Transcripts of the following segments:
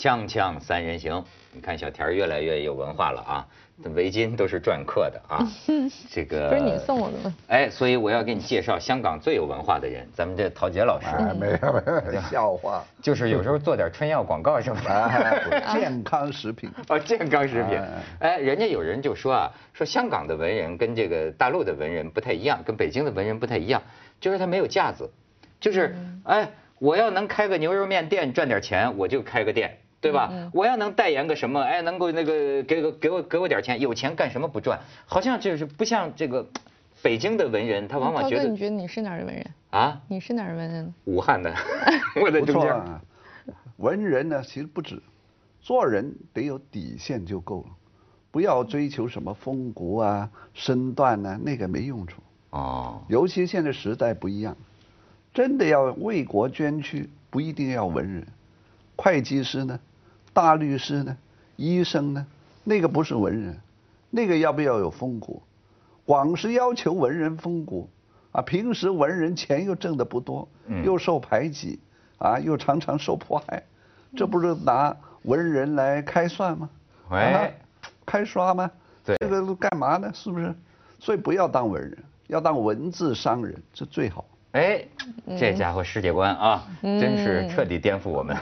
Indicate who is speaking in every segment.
Speaker 1: 锵锵三人行，你看小田越来越有文化了啊，这围巾都是篆刻的啊，这个
Speaker 2: 不是你送我的吗？
Speaker 1: 哎，所以我要给你介绍香港最有文化的人，咱们这陶杰老师，
Speaker 3: 哎，没有没有，笑话。
Speaker 1: 就是有时候做点春药广告什么的。
Speaker 3: 哎，健康食品。
Speaker 1: 哦，健康食品
Speaker 3: 哎。
Speaker 1: 哎，人家有人就说啊，说香港的文人跟这个大陆的文人不太一样，跟北京的文人不太一样，就是他没有架子，就是哎，我要能开个牛肉面店赚点钱，我就开个店。对吧？我要能代言个什么，哎，能够那个给个给我给我点钱，有钱干什么不赚？好像就是不像这个北京的文人，他往往，觉得
Speaker 2: 你觉得你是哪儿的文人？
Speaker 1: 啊，
Speaker 2: 你是哪儿的文人？
Speaker 1: 武汉的，我在
Speaker 3: 不
Speaker 1: 中间。
Speaker 3: 错啊。文人呢，其实不止，做人得有底线就够了，不要追求什么风骨啊、身段呐、那个没用处。
Speaker 1: 哦，
Speaker 3: 尤其现在时代不一样，真的要为国捐躯，不一定要文人，会计师呢，大律师呢，医生呢，那个不是文人，那个要不要有风骨？光是要求文人风骨啊，平时文人钱又挣得不多，
Speaker 1: 嗯
Speaker 3: 又受排挤啊，又常常受迫害，这不是拿文人来开涮吗？
Speaker 1: 哎
Speaker 3: 啊开刷吗？
Speaker 1: 对
Speaker 3: 这个干嘛呢？是不是？所以不要当文人，要当文字商人，这最好。
Speaker 1: 哎，这家伙世界观啊，真是彻底颠覆我们。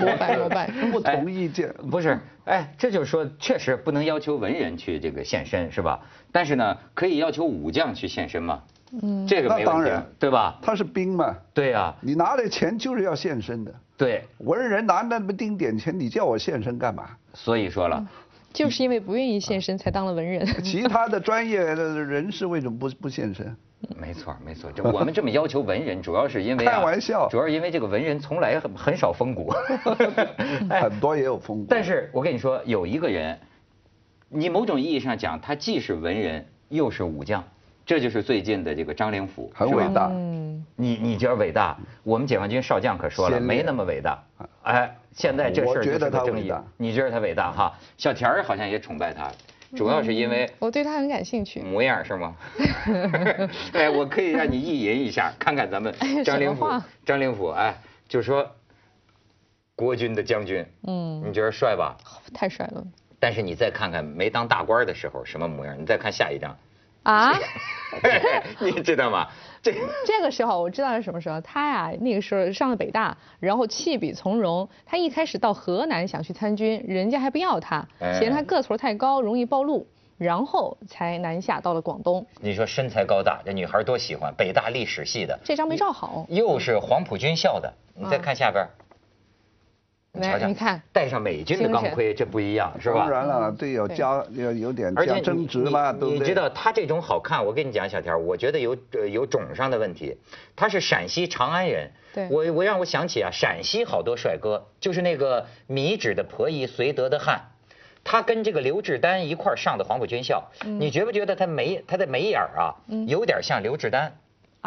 Speaker 2: 膜拜膜拜。
Speaker 3: 不同意见。
Speaker 1: 不是，哎，这就是说，确实不能要求文人去这个献身，是吧？但是呢，可以要求武将去献身嘛。嗯，这个没问题
Speaker 3: 当然，
Speaker 1: 对吧？
Speaker 3: 他是兵嘛，
Speaker 1: 对呀，
Speaker 3: 你拿了钱就是要献身的。
Speaker 1: 对，
Speaker 3: 文人拿那么丁点钱，你叫我献身干嘛？
Speaker 1: 所以说了，
Speaker 2: 就是因为不愿意献身，才当了文人。
Speaker 3: 其他的专业的人士为什么不不献身？
Speaker 1: 没错没错，这我们这么要求文人，主要是因为啊
Speaker 3: 开玩笑
Speaker 1: 主要是因为这个文人从来很很少风骨。哎
Speaker 3: 很多也有风骨。
Speaker 1: 但是我跟你说，有一个人，你某种意义上讲，他既是文人又是武将，这就是最近的这个张灵甫，
Speaker 3: 很伟大。
Speaker 2: 嗯，
Speaker 1: 你你觉得伟大？我们解放军少将可说了，没那么伟大。哎，现在这事儿就是
Speaker 3: 我觉得
Speaker 1: 个争议
Speaker 3: 他伟大。
Speaker 1: 你觉得他伟大哈？小田儿好像也崇拜他，主要是因为
Speaker 2: 我对他很感兴趣。
Speaker 1: 模样是吗？哎，我可以让你意淫一下，看看咱们
Speaker 2: 哎
Speaker 1: 张灵甫。张灵甫，哎，就说国军的将军，
Speaker 2: 嗯，
Speaker 1: 你觉得帅吧？
Speaker 2: 太帅了。
Speaker 1: 但是你再看看没当大官的时候什么模样，你再看下一张，
Speaker 2: 啊？
Speaker 1: 你知道吗？这
Speaker 2: 这个时候我知道是什么时候，他呀那个时候上了北大，然后弃笔从戎。他一开始到河南想去参军，人家还不要他，
Speaker 1: 哎
Speaker 2: 嫌他个头太高，容易暴露，然后才南下到了广东。
Speaker 1: 你说身材高大，这女孩多喜欢，北大历史系的，
Speaker 2: 这张没照好，
Speaker 1: 又是黄埔军校的，你再看下边儿，你瞧瞧，
Speaker 2: 来你看
Speaker 1: 戴上美军的钢盔，这不一样是吧
Speaker 3: 当？然了，对，有加要有点
Speaker 1: 而且
Speaker 3: 增值嘛，
Speaker 1: 你
Speaker 3: 对不对？
Speaker 1: 你知道他这种好看，我跟你讲，小田，我觉得有呃有种上的问题。他是陕西长安人，
Speaker 2: 对
Speaker 1: 我我让我想起啊，陕西好多帅哥，就是那个米脂的婆姨绥德的汉，他跟这个刘志丹一块上的黄埔军校，
Speaker 2: 嗯
Speaker 1: 你觉不觉得他眉他的眉眼儿啊，有点像刘志丹，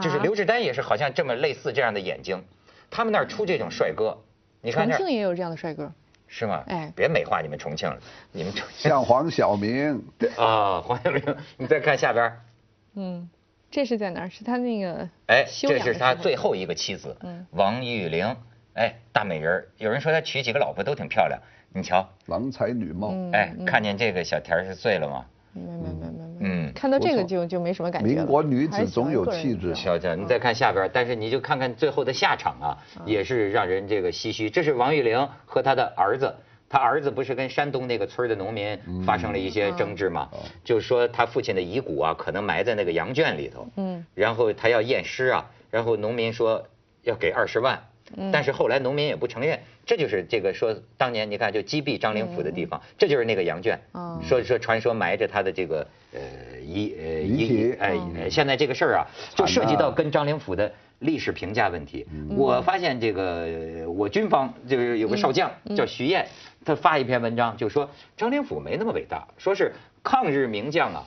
Speaker 1: 就是
Speaker 2: 啊
Speaker 1: 刘志丹也是好像这么类似这样的眼睛，他们那儿出这种帅哥，你看
Speaker 2: 重庆也有这样的帅哥。
Speaker 1: 是吗？
Speaker 2: 哎
Speaker 1: 别美化你们重庆了，你们重庆
Speaker 3: 像黄晓明，
Speaker 1: 啊，黄晓明，你再看下边。
Speaker 2: 嗯，这是在哪儿？是他那个
Speaker 1: 哎，
Speaker 2: 修
Speaker 1: 这是他最后一个妻子，
Speaker 2: 嗯
Speaker 1: 王玉玲，哎，大美人儿。有人说他娶几个老婆都挺漂亮，你瞧，
Speaker 3: 郎才女貌。
Speaker 2: 嗯
Speaker 1: 哎，看见这个小田是醉了吗？
Speaker 2: 没没没没没，
Speaker 1: 嗯
Speaker 2: 看到这个就就没什么感觉了。
Speaker 3: 民国女子总有气质
Speaker 2: 的
Speaker 1: 瞧瞧，你再看下边，但是你就看看最后的下场啊，也是让人这个唏嘘。这是王玉玲和她的儿子。他儿子不是跟山东那个村的农民发生了一些争执嘛？就是说他父亲的遗骨啊，可能埋在那个羊圈里头。
Speaker 2: 嗯，
Speaker 1: 然后他要验尸啊，然后农民说要给二十万，但是后来农民也不承认，这就是这个说当年你看就击毙张灵甫的地方，这就是那个羊圈，
Speaker 2: 哦。
Speaker 1: 说说传说埋着他的这个呃遗呃
Speaker 3: 遗体
Speaker 1: 哎呃现在这个事儿啊，就涉及到跟张灵甫的历史评价问题。我发现这个呃我军方就是有个少将叫徐燕，他发一篇文章就说张灵甫没那么伟大，说是抗日名将啊。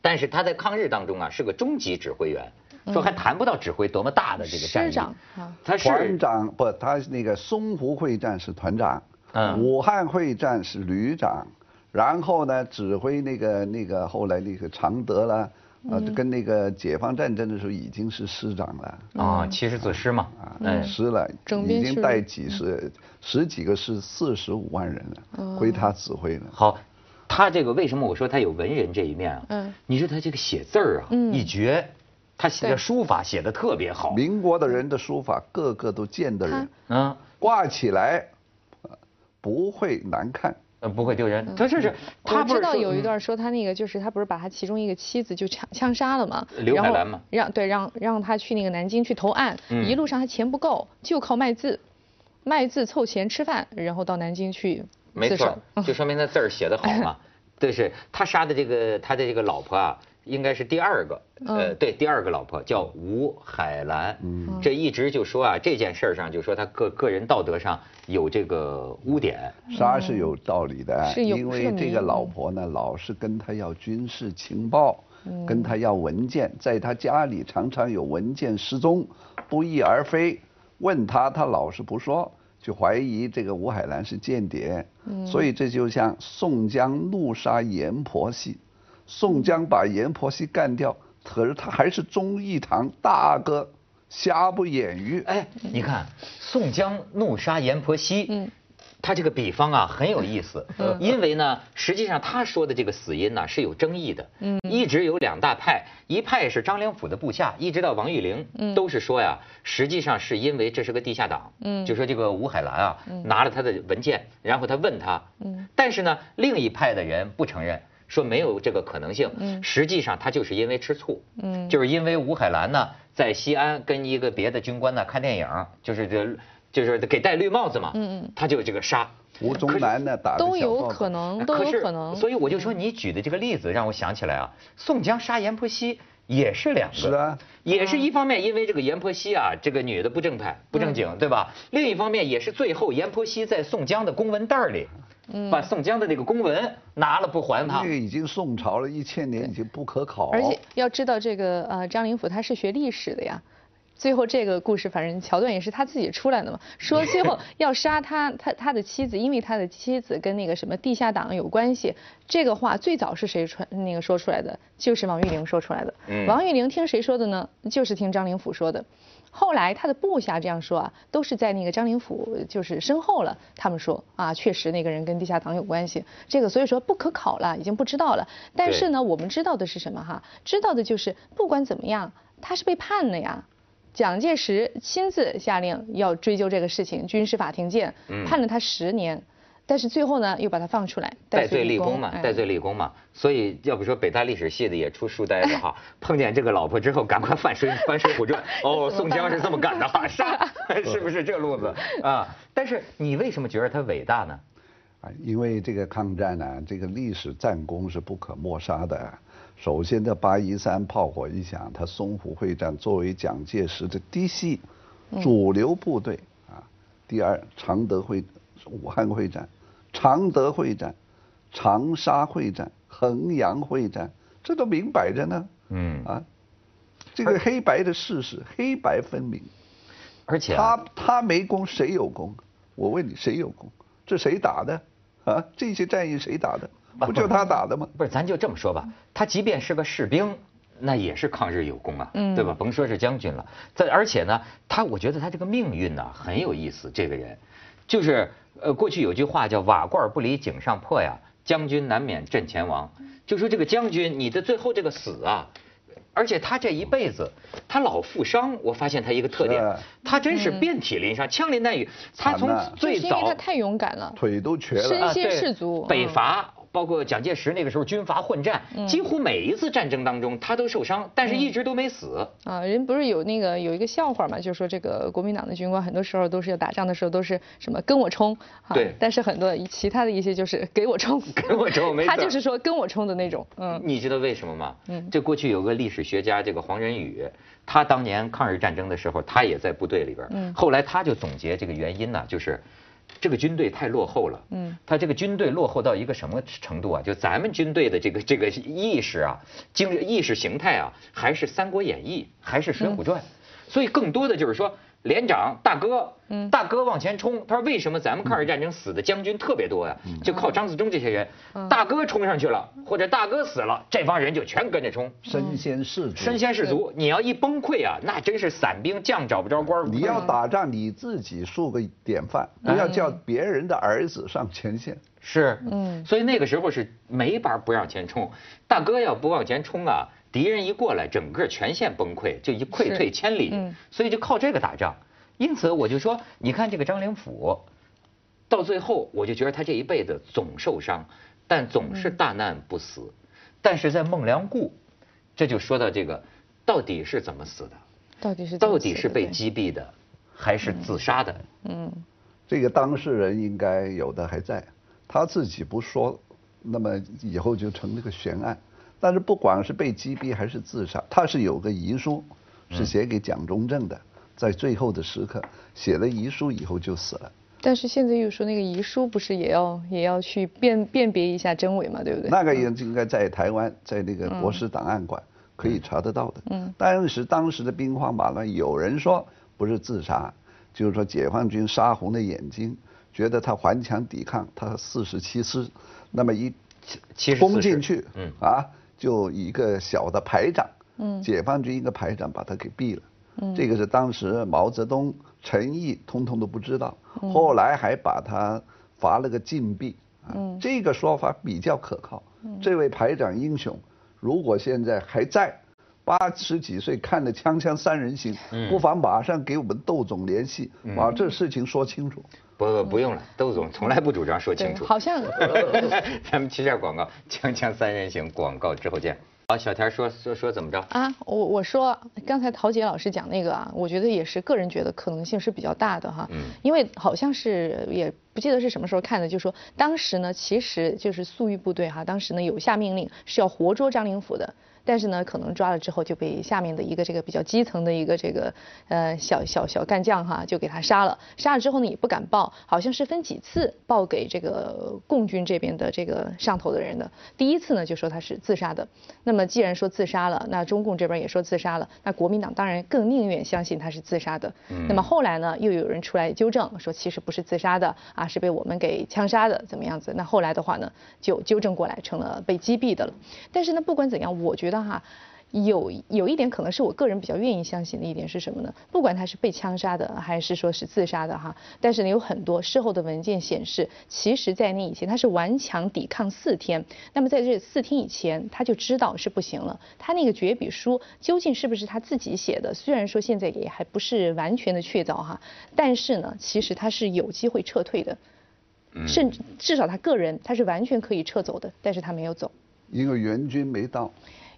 Speaker 1: 但是他在抗日当中啊是个中级指挥员，说还谈不到指挥多么大的这个战役
Speaker 2: 师长啊，
Speaker 1: 他是
Speaker 3: 团长不，他那个淞沪会战是团长，
Speaker 1: 嗯
Speaker 3: 武汉会战是旅长，然后呢指挥那个那个后来那个常德了，呃，跟那个解放战争的时候已经是师长了。
Speaker 1: 啊，七十子师嘛，
Speaker 3: 啊，师了，已经带几十十几个师，四十五万人了，归他指挥了。
Speaker 1: 好，他这个为什么我说他有文人这一面啊？
Speaker 2: 嗯
Speaker 1: 你说他这个写字儿啊，
Speaker 2: 嗯
Speaker 1: 一绝，他写的书法写的特别好。
Speaker 3: 民国的人的书法，个个都见得人，
Speaker 1: 嗯，
Speaker 3: 挂起来呃不会难看。
Speaker 1: 呃，不会丢人。他这是他
Speaker 2: 知道有一段说他那个就是他不是把他其中一个妻子就枪枪杀了嘛，
Speaker 1: 刘海
Speaker 2: 然后
Speaker 1: 兰嘛
Speaker 2: 让对让让他去那个南京去投案，
Speaker 1: 嗯
Speaker 2: 一路上他钱不够，就靠卖字，卖字凑钱吃饭，然后到南京去
Speaker 1: 没错
Speaker 2: 自首。
Speaker 1: 就说明他字儿写得好嘛。对，是他杀的这个他的这个老婆啊，应该是第二个，呃，
Speaker 2: 嗯
Speaker 1: 对，第二个老婆叫吴海兰。
Speaker 3: 嗯
Speaker 1: 这一直就说啊，这件事儿上就说他个个人道德上有这个污点。
Speaker 3: 杀是有道理的，
Speaker 2: 嗯是有
Speaker 3: 因为这个老婆呢，老是跟他要军事情报，
Speaker 2: 嗯
Speaker 3: 跟他要文件，在他家里常常有文件失踪，不翼而飞。问他，他老是不说，就怀疑这个吴海兰是间谍。
Speaker 2: 嗯
Speaker 3: 所以这就像宋江怒杀阎婆惜，宋江把阎婆惜干掉，可是他还是忠义堂大哥，瑕不掩瑜。
Speaker 1: 哎，你看宋江怒杀阎婆惜，
Speaker 2: 嗯。
Speaker 1: 他这个比方啊很有意思，
Speaker 2: 嗯。
Speaker 1: 因为呢，实际上他说的这个死因呢是有争议的，
Speaker 2: 嗯。
Speaker 1: 一直有两大派，一派是张良甫的部下，一直到王玉玲，
Speaker 2: 嗯。
Speaker 1: 都是说呀，实际上是因为这是个地下党，
Speaker 2: 嗯。
Speaker 1: 就说这个吴海兰啊，拿了他的文件，然后他问他，
Speaker 2: 嗯。
Speaker 1: 但是呢，另一派的人不承认。说没有这个可能性，
Speaker 2: 嗯。
Speaker 1: 实际上他就是因为吃醋，
Speaker 2: 嗯。
Speaker 1: 就是因为吴海兰呢在西安跟一个别的军官呢看电影，就是这就是给戴绿帽子嘛，
Speaker 2: 嗯嗯。
Speaker 1: 他就这个杀。
Speaker 3: 吴宗南呢打的
Speaker 2: 都有可能，都有可能。
Speaker 1: 所以我就说你举的这个例子让我想起来啊，宋江杀阎婆惜也是两个，
Speaker 3: 是啊，
Speaker 1: 也是一方面因为这个阎婆惜啊，这个女的不正派不正经，对吧？另一方面也是最后阎婆惜在宋江的公文袋里，把宋江的那个公文拿了不还他
Speaker 3: 那个。已经宋朝了，一千年已经不可考。
Speaker 2: 而且要知道，这个呃张灵甫他是学历史的呀。最后这个故事，反正桥段也是他自己出来的嘛。说最后要杀他，他他的妻子，因为他的妻子跟那个什么地下党有关系。这个话最早是谁传那个说出来的？就是王玉玲说出来的。
Speaker 1: 嗯
Speaker 2: 王玉玲听谁说的呢？就是听张灵甫说的。后来他的部下这样说啊，都是在那个张灵甫就是身后了，他们说啊，确实那个人跟地下党有关系，这个所以说不可考了，已经不知道了。但是呢，我们知道的是什么哈？知道的就是不管怎么样，他是被判了呀。蒋介石亲自下令要追究这个事情，军事法庭见，
Speaker 1: 嗯
Speaker 2: 判了他十年，但是最后呢又把他放出来，
Speaker 1: 戴罪立功嘛，
Speaker 2: 哎
Speaker 1: 戴罪立功嘛，所以要不说北大历史系的也出书呆子哈，碰见这个老婆之后，赶快翻水翻《水浒传》，哦，宋江是这么干的哈，杀，是不是这路子啊？但是你为什么觉得他伟大呢？
Speaker 3: 啊，因为这个抗战呢、这个历史战功是不可抹杀的。首先，这八一三炮火一响，他淞沪会战作为蒋介石的嫡系主流部队啊。第二，常德会、武汉会战、常德会战、长沙会战、衡阳会战，这都明摆着呢。
Speaker 1: 嗯
Speaker 3: 啊，这个黑白的事实，黑白分明。
Speaker 1: 而且啊
Speaker 3: 他他没功，谁有功？我问你，谁有功？这谁打的？啊，这些战役谁打的？不就他打的吗？
Speaker 1: 不是，咱就这么说吧，他即便是个士兵，那也是抗日有功啊，
Speaker 2: 嗯
Speaker 1: 对吧？甭说是将军了，在而且呢，他我觉得他这个命运呢很有意思，这个人，就是呃，过去有句话叫“瓦罐不离井上破”呀，将军难免阵前亡。就说这个将军，你的最后这个死啊。而且他这一辈子，他老负伤。我发现他一个特点，他真是遍体鳞伤，枪林弹雨。他从最
Speaker 2: 就是因为
Speaker 1: 早
Speaker 2: 他太勇敢了。
Speaker 3: 腿都瘸了。
Speaker 1: 身，
Speaker 2: 先士卒嗯
Speaker 1: 北伐，包括蒋介石那个时候军阀混战，几乎每一次战争当中他都受伤，但是一直都没死。
Speaker 2: 啊，人不是有那个有一个笑话嘛，就说这个国民党的军官很多时候都是要打仗的时候都是什么跟我冲，啊、
Speaker 1: 对。
Speaker 2: 但是很多其他的一些就是给我冲，
Speaker 1: 给我冲
Speaker 2: 他就是说跟我冲的那种，嗯。
Speaker 1: 你知道为什么吗？
Speaker 2: 嗯。
Speaker 1: 这过去有个历史学家，这个黄仁宇，他当年抗日战争的时候，他也在部队里边。
Speaker 2: 嗯。
Speaker 1: 后来他就总结这个原因呢，就是这个军队太落后了。
Speaker 2: 嗯。
Speaker 1: 他这个军队落后到一个什么程度啊？就咱们军队的这个这个意识啊，精意识形态啊，还是《三国演义》，还是《水浒传》，所以更多的就是说连长大哥。嗯，大哥往前冲。他说为什么咱们抗日战争死的将军特别多呀？就靠张自忠这些人，大哥冲上去了，或者大哥死了，这帮人就全跟着冲，
Speaker 3: 身先士卒。
Speaker 1: 身先士卒，你要一崩溃啊，那真是散兵将找不着官。
Speaker 3: 你要打仗，你自己树个典范，不要叫别人的儿子上前线。
Speaker 1: 是，嗯，所以那个时候是没法不让前冲，大哥要不往前冲啊。敌人一过来，整个全线崩溃，就一溃退千里，所以就靠这个打仗。因此我就说，你看这个张灵甫，到最后我就觉得他这一辈子总受伤，但总是大难不死。但是在孟良崮，这就说到这个，到底是怎么死的？
Speaker 2: 到底是
Speaker 1: 到底是被击毙的，还是自杀的？
Speaker 3: 嗯，这个当事人应该有的还在，他自己不说，那么以后就成了个悬案。但是不管是被击毙还是自杀，他是有个遗书，是写给蒋中正的，在最后的时刻写了遗书以后就死了。
Speaker 2: 但是现在又说那个遗书不是也要也要去辨辨别一下真伪嘛，对不对？
Speaker 3: 那个也应该在台湾，在那个国史档案馆可以查得到的。嗯。但是当时的兵荒马乱，有人说不是自杀，就是说解放军杀红了眼睛，觉得他顽强抵抗，他四十七师，那么一攻进去，嗯啊。就一个小的排长，嗯，解放军一个排长把他给毙了，嗯，这个是当时毛泽东、陈毅通通都不知道，后来还把他罚了个禁闭，嗯，这个说法比较可靠。这位排长英雄，如果现在还在，八十几岁看了《锵锵三人行》，不妨马上给我们窦总联系，把这事情说清楚。
Speaker 1: 不不不用了，窦总从来不主张说清楚。
Speaker 2: 好像
Speaker 1: 咱们去下广告，锵锵三人行广告之后见。好，小田说说说怎么着？啊，
Speaker 2: 我我说刚才陶杰老师讲那个啊，我觉得也是个人觉得可能性是比较大的哈。嗯。因为好像是也不记得是什么时候看的，就说当时呢，其实就是粟裕部队哈，当时呢有下命令是要活捉张灵甫的。但是呢，可能抓了之后就被下面的一个这个比较基层的一个这个呃小小小干将哈，就给他杀了。杀了之后呢，也不敢报，好像是分几次报给这个共军这边的这个上头的人的。第一次呢，就说他是自杀的。那么既然说自杀了，那中共这边也说自杀了，那国民党当然更宁愿相信他是自杀的。那么后来呢，又有人出来纠正说，其实不是自杀的啊，是被我们给枪杀的，怎么样子？那后来的话呢，就纠正过来成了被击毙的了。但是呢，不管怎样，我觉得。哈，有有一点可能是我个人比较愿意相信的一点是什么呢？不管他是被枪杀的还是说是自杀的哈，但是呢有很多事后的文件显示，其实在那以前他是顽强抵抗四天，那么在这四天以前他就知道是不行了。他那个绝笔书究竟是不是他自己写的？虽然说现在也还不是完全的确凿哈，但是呢，其实他是有机会撤退的，甚至至少他个人他是完全可以撤走的，但是他没有走，
Speaker 3: 因为援军没到。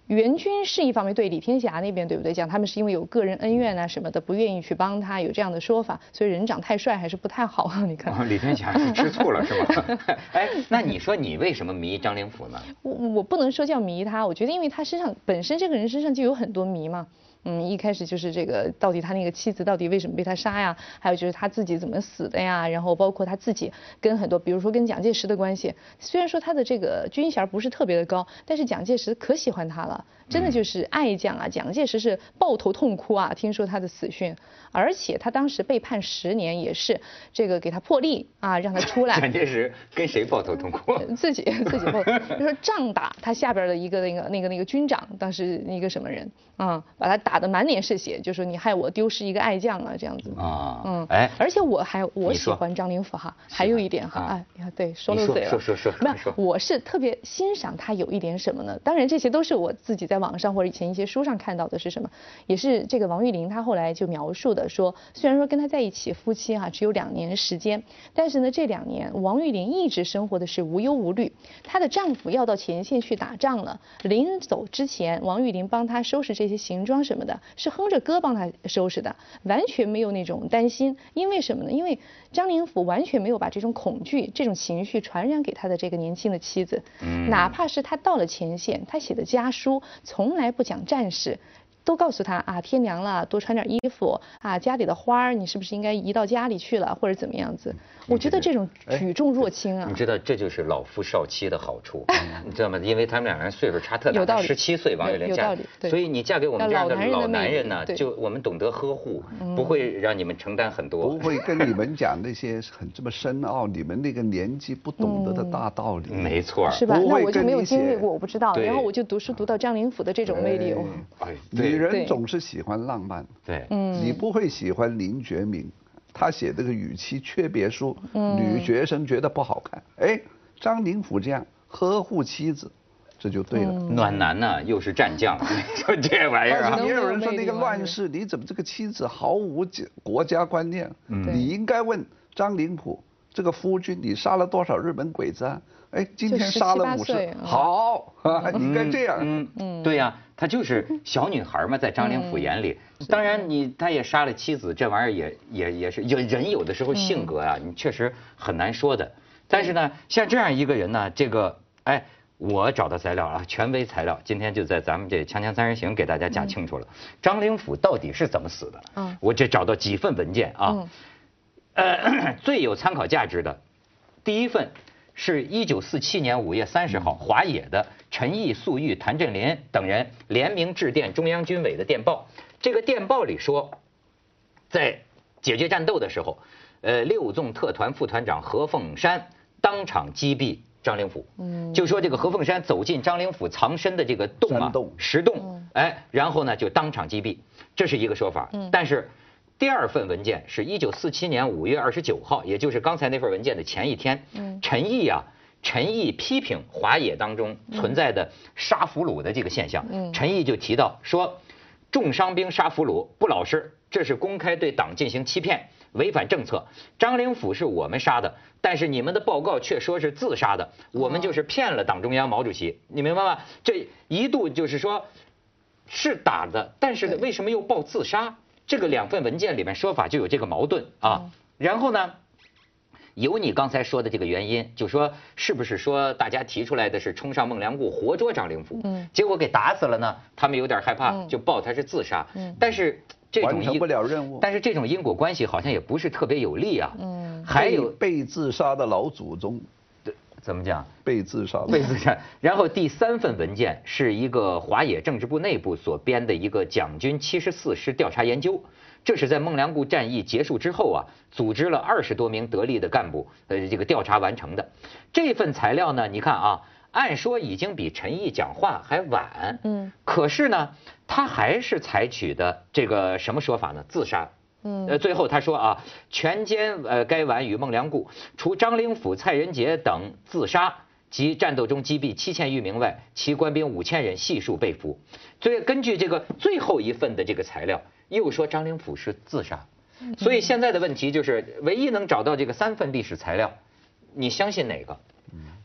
Speaker 2: 援军是一方面，对李天霞那边对不对？讲他们是因为有个人恩怨啊什么的，不愿意去帮他，有这样的说法，所以人长太帅还是不太好啊。你看，
Speaker 1: 李天霞是吃醋了是吧？哎，那你说你为什么迷张灵甫呢？
Speaker 2: 我我不能说叫迷他，我觉得因为他身上本身这个人身上就有很多迷嘛。嗯，一开始就是这个，到底他那个妻子到底为什么被他杀呀？还有就是他自己怎么死的呀？然后包括他自己跟很多，比如说跟蒋介石的关系，虽然说他的这个军衔不是特别的高，但是蒋介石可喜欢他了，真的就是爱将啊！蒋介石是抱头痛哭啊，听说他的死讯，而且他当时被判十年，也是这个给他破例啊，让他出来。
Speaker 1: 蒋介石跟谁抱头痛哭？
Speaker 2: 自己自己抱，就说仗打他下边的一个那个那个那个军长，当时一个什么人啊，把他打。打得满脸是血，就说你害我丢失一个爱将啊，这样子啊，嗯，哎，而且我还我喜欢张灵甫哈，还有一点哈，哎，你看对，
Speaker 1: 说
Speaker 2: 漏嘴了，
Speaker 1: 说说说，
Speaker 2: 没有，我是特别欣赏他有一点什么呢？当然这些都是我自己在网上或者以前一些书上看到的是什么，也是这个王玉玲她后来就描述的说，虽然说跟他在一起夫妻哈只有两年时间，但是呢这两年王玉玲一直生活的是无忧无虑，她的丈夫要到前线去打仗了，临走之前王玉玲帮他收拾这些行装什么。的是哼着歌帮他收拾的，完全没有那种担心。因为什么呢？因为张灵甫完全没有把这种恐惧、这种情绪传染给他的这个年轻的妻子。嗯，哪怕是他到了前线，他写的家书从来不讲战事。都告诉他啊，天凉了，多穿点衣服啊，家里的花儿你是不是应该移到家里去了，或者怎么样子？我觉得这种举重若轻啊
Speaker 1: 你。知道这就是老夫少妻的好处，你知道吗？因为他们两个人岁数差特大，十七岁王月玲嫁所以你嫁给我们这样的
Speaker 2: 老男人
Speaker 1: 呢，就我们懂得呵护，不会让你们承担很多
Speaker 3: 不。会跟你们讲那些很这么深奥，你们那个年纪不懂得的大道理。
Speaker 1: 没错，
Speaker 2: 是吧？
Speaker 3: 不会
Speaker 2: 那我就没有经历过，我不知道。然后我就读书读到张灵甫的这种魅力，哦。
Speaker 1: 哎，
Speaker 3: 女人总是喜欢浪漫，
Speaker 1: 对，
Speaker 2: 嗯
Speaker 3: 你不会喜欢林觉民，他写这个语气诀别书，女学生觉得不好看。哎，张灵甫这样呵护妻子，这就对了。
Speaker 1: 暖男呢又是战将，这玩意儿啊，
Speaker 3: 也有人说那个乱世，你怎么这个妻子毫无国家观念？
Speaker 2: 对
Speaker 3: 你应该问张灵甫，这个夫君，你杀了多少日本鬼子啊？哎，今天杀了
Speaker 2: 17-18
Speaker 3: 五十，好，啊 你应该这样。
Speaker 1: 嗯嗯，对呀，她就是小女孩嘛，在张灵甫眼里，当然你他也杀了妻子，这玩意儿也也也是有人有的时候性格啊，你确实很难说的。但是呢，像这样一个人呢，这个哎。我找到材料啊，权威材料，今天就在咱们这《锵锵三人行》给大家讲清楚了，张灵甫到底是怎么死的？
Speaker 2: 嗯。
Speaker 1: 我这找到几份文件啊，
Speaker 2: 嗯。
Speaker 1: 呃，最有参考价值的，第一份是一九四七年五月三十号华野的陈毅、粟裕、谭震林等人联名致电中央军委的电报。这个电报里说，在解决战斗的时候，呃，六纵特团副团长何凤山当场击毙张灵甫。嗯，就说这个何凤山走进张灵甫藏身的这个洞啊
Speaker 3: 山洞，
Speaker 1: 石洞，哎，然后呢就当场击毙，这是一个说法。但是第二份文件是一九四七年五月二十九号，也就是刚才那份文件的前一天，嗯陈毅啊。陈毅批评华野当中存在的杀俘虏的这个现象，陈毅就提到说，重伤兵杀俘虏不老实，这是公开对党进行欺骗，违反政策。张灵甫是我们杀的，但是你们的报告却说是自杀的，我们就是骗了党中央毛主席，你明白吗？这一度就是说，是打的，但是为什么又报自杀？这个两份文件里面说法就有这个矛盾啊。然后呢？有你刚才说的这个原因，就说是不是说大家提出来的是冲上孟良崮活捉张灵甫，
Speaker 2: 嗯
Speaker 1: 结果给打死了呢？他们有点害怕，
Speaker 2: 嗯
Speaker 1: 就报他是自杀。
Speaker 2: 嗯
Speaker 1: 但是这种因
Speaker 3: 完成不了任务
Speaker 1: 但是这种因果关系好像也不是特别有利啊。
Speaker 2: 嗯
Speaker 1: 还有
Speaker 3: 被被自杀的老祖宗，
Speaker 1: 怎么讲？
Speaker 3: 被自杀
Speaker 1: 被自杀。然后第三份文件是一个华野政治部内部所编的一个蒋军七十四师调查研究，这是在孟良崮战役结束之后啊，组织了二十多名得力的干部，呃，这个调查完成的。这份材料呢，你看啊，按说已经比陈毅讲话还晚，
Speaker 2: 嗯，
Speaker 1: 可是呢，他还是采取的这个什么说法呢？自杀。
Speaker 2: 嗯
Speaker 1: 呃，最后他说啊，全歼呃该皖与孟良崮，除张灵甫、蔡仁杰等自杀及战斗中击毙七千余名外，其官兵五千人悉数被俘。所以根据这个最后一份的这个材料，又说张灵甫是自杀。所以现在的问题就是，唯一能找到这个三份历史材料，你相信哪个？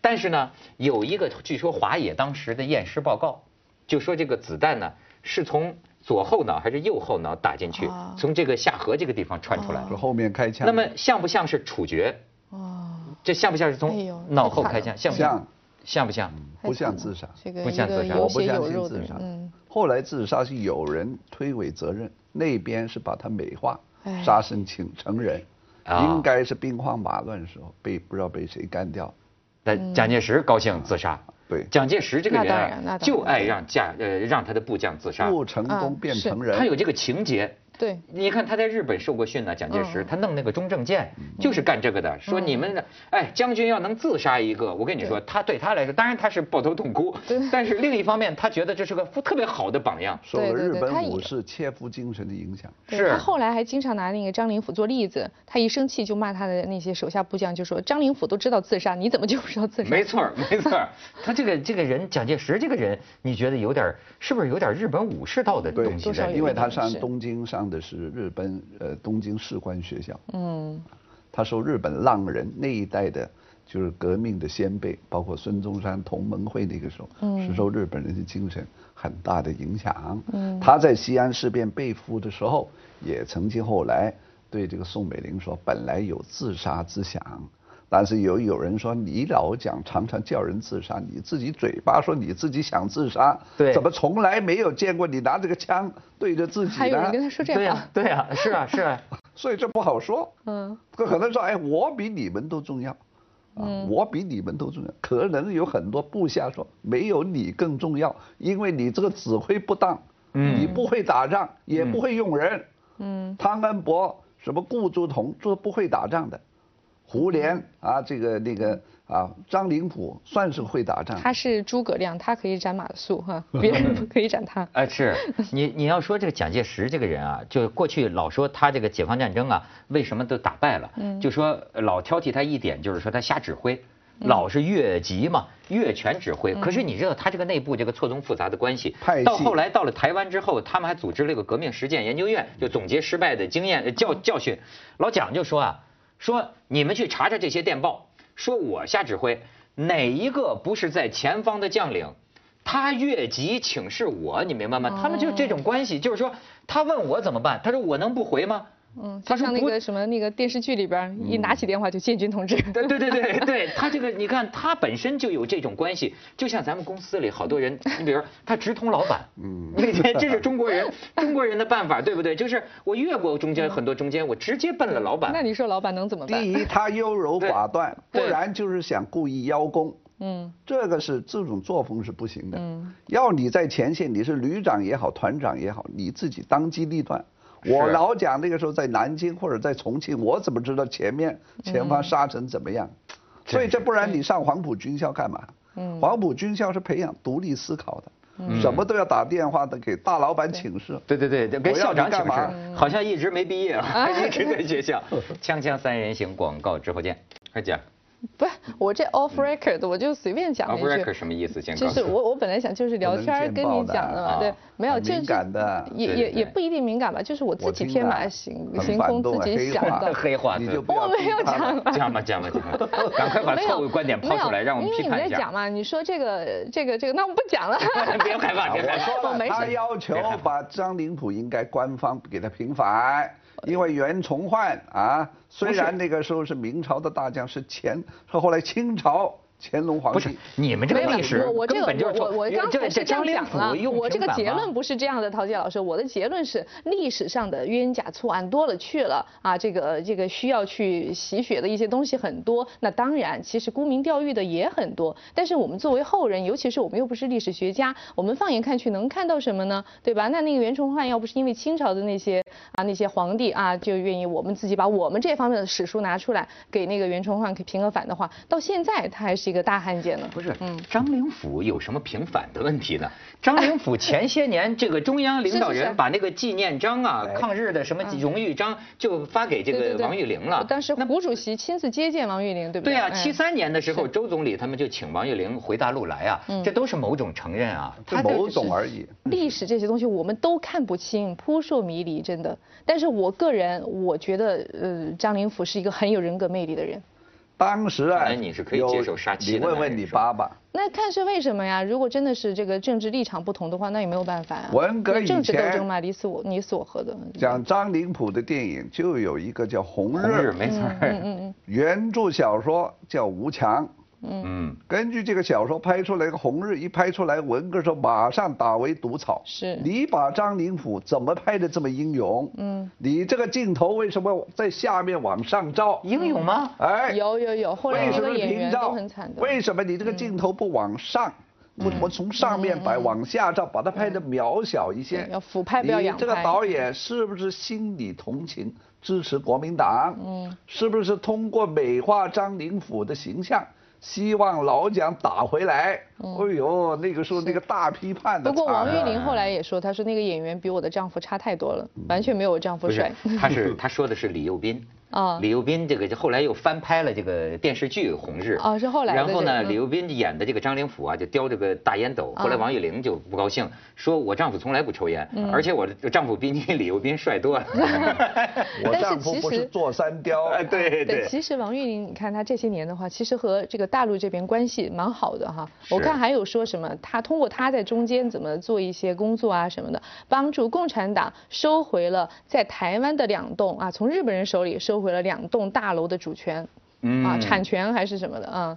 Speaker 1: 但是呢，有一个据说华野当时的验尸报告，就说这个子弹呢是从左后脑还是右后脑打进去
Speaker 2: 哦，
Speaker 1: 从这个下颌这个地方穿出来
Speaker 3: 是。后面开枪。
Speaker 1: 那么像不像是处决？
Speaker 2: 哦，
Speaker 1: 这像不像是
Speaker 2: 哎
Speaker 1: 从脑后开枪？像不像
Speaker 3: 像？
Speaker 1: 不像？
Speaker 3: 不像自杀
Speaker 1: 不像自杀
Speaker 3: 我不相信自杀，
Speaker 2: 嗯，
Speaker 3: 后来自杀是有人推诿责任，那边是把他美化
Speaker 2: 哎，
Speaker 3: 杀身请成人，
Speaker 1: 啊
Speaker 3: 应该是兵荒马乱的时候被不知道被谁干掉。
Speaker 1: 但蒋介石高兴自杀。
Speaker 3: 对
Speaker 1: 蒋介石这个人就爱让将呃让他的部将自杀。
Speaker 3: 不成功变成人，
Speaker 1: 他有这个情节。
Speaker 2: 对，
Speaker 1: 你看他在日本受过训呢，蒋介石
Speaker 2: 嗯。
Speaker 1: 他弄那个中正舰就是干这个的，说你们的哎将军要能自杀一个，我跟你说，他对他来说，当然他是抱头痛哭，但是另一方面他觉得这是个特别好的榜样。
Speaker 3: 受了日本武士切腹精神的影响。
Speaker 1: 是。
Speaker 2: 他后来还经常拿那个张灵甫做例子，他一生气就骂他的那些手下部将，就说张灵甫都知道自杀，你怎么就不知道自杀？
Speaker 1: 没错，没错，他这个这个人蒋介石这个人，你觉得有点儿是不是有点日本武士道的东西在里
Speaker 3: 因为他上东京上的是日本呃东京士官学校，
Speaker 2: 嗯，
Speaker 3: 他受日本浪人那一代的，就是革命的先辈，包括孙中山同盟会那个时候，
Speaker 2: 嗯。
Speaker 3: 是受日本人的精神很大的影响。嗯，他在西安事变被俘的时候，也曾经后来对这个宋美龄说，本来有自杀之想，但是有有人说你老讲常常叫人自杀，你自己嘴巴说你自己想自杀，
Speaker 1: 对
Speaker 3: 怎么从来没有见过你拿这个枪对着自己
Speaker 2: 还有人跟？他说这
Speaker 1: 对呀
Speaker 2: 样，，
Speaker 1: 对呀，是啊，是啊，
Speaker 3: 所以这不好说。
Speaker 2: 嗯，
Speaker 3: 可可能说，哎，我比你们都重要，啊，我比你们都重要。可能有很多部下说，没有你更重要，因为你这个指挥不当，
Speaker 1: 嗯
Speaker 3: 你不会打仗，也不会用人。
Speaker 2: 嗯，
Speaker 3: 汤恩伯、什么顾祝同，这不会打仗的。胡琏啊，这个那个啊，张灵甫算是会打仗。
Speaker 2: 他是诸葛亮，他可以斩马谡哈，别人不可以斩他。
Speaker 1: 哎，是你你要说这个蒋介石这个人啊，就过去老说他这个解放战争啊，为什么都打败了？
Speaker 2: 嗯
Speaker 1: 就说老挑剔他一点，就是说他瞎指挥，老是越级嘛，越权指挥。可是你知道他这个内部这个错综复杂的关系到后来到了台湾之后，他们还组织了一个革命实践研究院，就总结失败的经验呃教教训。老蒋就说啊，说你们去查查这些电报，说我下指挥，哪一个不是在前方的将领？他越级请示我，你明白吗？他们就这种关系，就是说他问我怎么办，他说我能不回吗？
Speaker 2: 嗯，
Speaker 1: 他
Speaker 2: 像那个什么那个电视剧里边，一拿起电话就建军同志。
Speaker 1: 对对对对 对，他这个你看，他本身就有这种关系，就像咱们公司里好多人，你比如说他直通老板，嗯，这是中国人 中国人的办法，对不对？就是我越过中间很多中间，我直接奔了老板。
Speaker 2: 那你说老板能怎么办？
Speaker 3: 第一，他优柔寡断，不然就是想故意邀功。
Speaker 2: 嗯
Speaker 3: 这个是这种作风是不行的。
Speaker 2: 嗯
Speaker 3: 要你在前线，你是旅长也好，团长也好，你自己当机立断。
Speaker 1: 是
Speaker 3: 我老蒋那个时候在南京或者在重庆，我怎么知道前面前方沙尘怎么样？所以这不然你上黄埔军校干嘛？
Speaker 2: 嗯
Speaker 3: 黄埔军校是培养独立思考的，什么都要打电话的给大老板请示。
Speaker 1: 对对对，跟
Speaker 3: 我要
Speaker 1: 校长请
Speaker 3: 你干嘛
Speaker 1: 示，好像一直没毕业啊，一直在学校。锵锵三人行，广告之后见。快讲
Speaker 2: 不是我这 off record 我就随便讲
Speaker 1: ，off
Speaker 2: 一句。
Speaker 1: record 什么意思？先
Speaker 2: 就是我我本来想就是聊天儿跟你讲的嘛，对，没有就是
Speaker 3: 感的
Speaker 2: 也也也不一定敏感吧，就是我自己天马行行空自己想的。
Speaker 1: 黑话
Speaker 3: 你就不
Speaker 2: 我没有讲啊
Speaker 1: 讲吧讲吧讲吧，赶快把错误观点抛出来，让我们批判一下
Speaker 2: 因为你在讲。嘛，你说这个这个这个，那我们不讲了。
Speaker 1: 别害怕，别害怕。
Speaker 3: 我说了，
Speaker 2: 没事
Speaker 3: 他要求把张灵甫应该官方给他平反，因为袁崇焕啊，虽然那个时候是明朝的大将，是前是后来清朝乾隆皇帝
Speaker 1: 不是。你们这个历史
Speaker 2: 我我这个
Speaker 1: 根本就是
Speaker 2: 我我我刚才是这样讲了我这个结论不是这样的，陶杰老师，我的结论是历史上的冤假错案多了去了啊，这个这个需要去洗雪的一些东西很多，那当然其实沽名钓誉的也很多，但是我们作为后人，尤其是我们又不是历史学家，我们放眼看去能看到什么呢？对吧？那那个袁崇焕要不是因为清朝的那些啊那些皇帝啊就愿意我们自己把我们这方面的史书拿出来给那个袁崇焕给平个反的话，到现在他还是一个大汉奸呢。
Speaker 1: 不是，
Speaker 2: 嗯
Speaker 1: 张灵甫有什么平反的问题呢？张灵甫前些年这个中央领导人把那个纪念章啊、
Speaker 3: 对
Speaker 1: 抗日的什么荣誉章就发给这个王玉玲了。
Speaker 2: 当时胡主席亲自接见王玉玲，对不对？
Speaker 1: 对啊，
Speaker 2: 哎
Speaker 1: 七三年的时候，周总理他们就请王玉玲回大陆来啊，
Speaker 2: 嗯
Speaker 1: 这都是某种承认啊。
Speaker 3: 是某种而已。
Speaker 2: 历史这些东西我们都看不清，扑朔迷离，真的。但是我个人我觉得，呃，张灵甫是一个很有人格魅力的人。
Speaker 3: 当时啊，
Speaker 1: 你是可以
Speaker 3: 有
Speaker 1: 接受杀妻
Speaker 3: 你问问你爸爸，
Speaker 2: 那看是为什么呀？如果真的是这个政治立场不同的话，那也没有办法啊。
Speaker 3: 文革以
Speaker 2: 前政治斗争嘛，你死我你死我活的。
Speaker 3: 讲张灵甫的电影就有一个叫《红
Speaker 1: 红日没错嗯。
Speaker 2: 嗯嗯
Speaker 3: 原著小说叫吴强。
Speaker 1: 嗯，
Speaker 3: 根据这个小说拍出来，个红日一拍出来，文革时候马上打为毒草。
Speaker 2: 是
Speaker 3: 你把张灵甫怎么拍的这么英勇？
Speaker 2: 嗯，
Speaker 3: 你这个镜头为什么在下面往上照？
Speaker 1: 英勇吗？
Speaker 3: 哎，
Speaker 2: 有有有，后来那
Speaker 3: 为什么
Speaker 2: 个演员都
Speaker 3: 平照
Speaker 2: 很惨？的。
Speaker 3: 为什么你这个镜头不往上？我我从上面摆往下照，把它拍的渺小一些。
Speaker 2: 要俯拍不要仰
Speaker 3: 你这个导演是不是心里同情，支持国民党？
Speaker 2: 嗯，
Speaker 3: 是不是通过美化张灵甫的形象？希望老蒋打回来，哎呦，那个时候那个大批判的
Speaker 2: 嗯不过王玉玲后来也说，她说那个演员比我的丈夫差太多了，完全没有我丈夫帅。
Speaker 1: 他是他说的是李幼斌。
Speaker 2: 啊
Speaker 1: 李幼斌这个后来又翻拍了这个电视剧《红日》
Speaker 2: 哦是后来的
Speaker 1: 然后呢，李幼斌演的这个张灵甫啊，就叼着个大烟斗。后来
Speaker 2: 啊
Speaker 1: 王玉玲就不高兴，说我丈夫从来不抽烟，
Speaker 2: 嗯
Speaker 1: 而且我的丈夫比你李幼斌帅多了。
Speaker 3: 我
Speaker 2: 但是
Speaker 3: 丈夫
Speaker 2: 其实
Speaker 3: 不是坐山雕，
Speaker 1: 哎 对
Speaker 2: 对，其实王玉玲，你看她这些年的话，其实和这个大陆这边关系蛮好的哈。我看还有说什么，她通过她在中间怎么做一些工作啊什么的，帮助共产党收回了在台湾的两栋啊，从日本人手里收回了两栋大楼的主权。啊，产权还是什么的啊。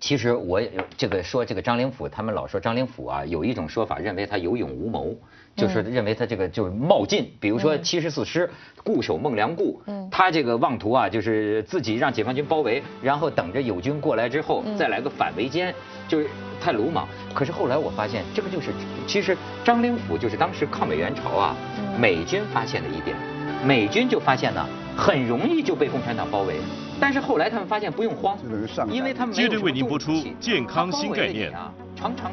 Speaker 1: 其实我这个说这个张灵甫，他们老说张灵甫啊，有一种说法认为他有勇无谋，就是认为他这个就是冒进，比如说七十四师固守孟良崮，他这个妄图啊，就是自己让解放军包围，然后等着友军过来之后再来个反围歼，就是太鲁莽。可是后来我发现，这个就是其实张灵甫就是当时抗美援朝啊，美军发现的一点，美军就发现呢，很容易就被共产党包围。但是后来他们发现不用慌，因为他们没有什么重武器，包围了你啊，常常。